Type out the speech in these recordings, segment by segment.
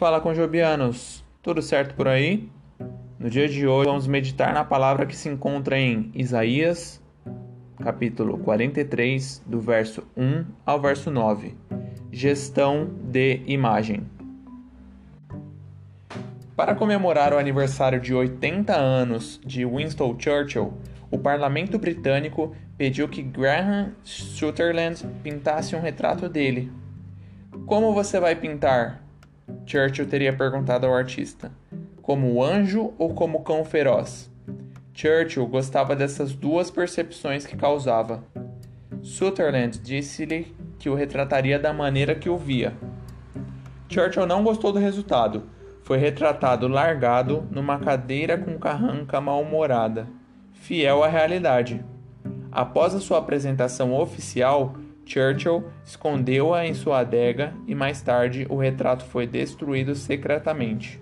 Fala com Jobianos, tudo certo por aí? No dia de hoje vamos meditar na palavra que se encontra em Isaías, capítulo 43, do verso 1 ao verso 9. Gestão de imagem. Para comemorar o aniversário de 80 anos de Winston Churchill, o parlamento britânico pediu que Graham Sutherland pintasse um retrato dele. Como você vai pintar? Churchill teria perguntado ao artista. Como anjo ou como cão feroz? Churchill gostava dessas duas percepções que causava. Sutherland disse-lhe que o retrataria da maneira que o via. Churchill não gostou do resultado. Foi retratado largado numa cadeira com carranca mal-humorada, fiel à realidade. Após a sua apresentação oficial, Churchill escondeu-a em sua adega e mais tarde o retrato foi destruído secretamente.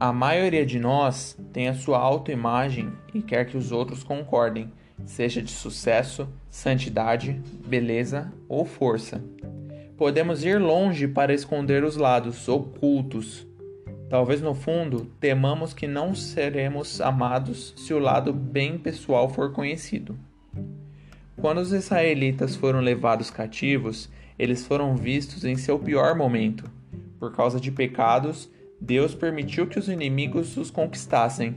A maioria de nós tem a sua autoimagem e quer que os outros concordem, seja de sucesso, santidade, beleza ou força. Podemos ir longe para esconder os lados ocultos. Talvez no fundo temamos que não seremos amados se o lado bem pessoal for conhecido. Quando os israelitas foram levados cativos, eles foram vistos em seu pior momento. Por causa de pecados, Deus permitiu que os inimigos os conquistassem,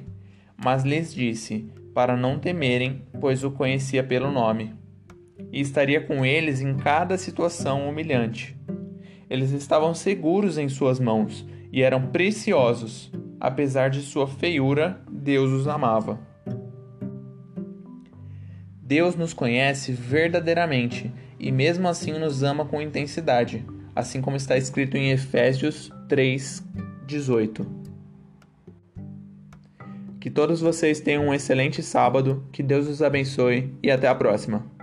mas lhes disse para não temerem, pois o conhecia pelo nome e estaria com eles em cada situação humilhante. Eles estavam seguros em suas mãos e eram preciosos. Apesar de sua feiura, Deus os amava. Deus nos conhece verdadeiramente e mesmo assim nos ama com intensidade, assim como está escrito em Efésios 3:18. Que todos vocês tenham um excelente sábado, que Deus os abençoe e até a próxima.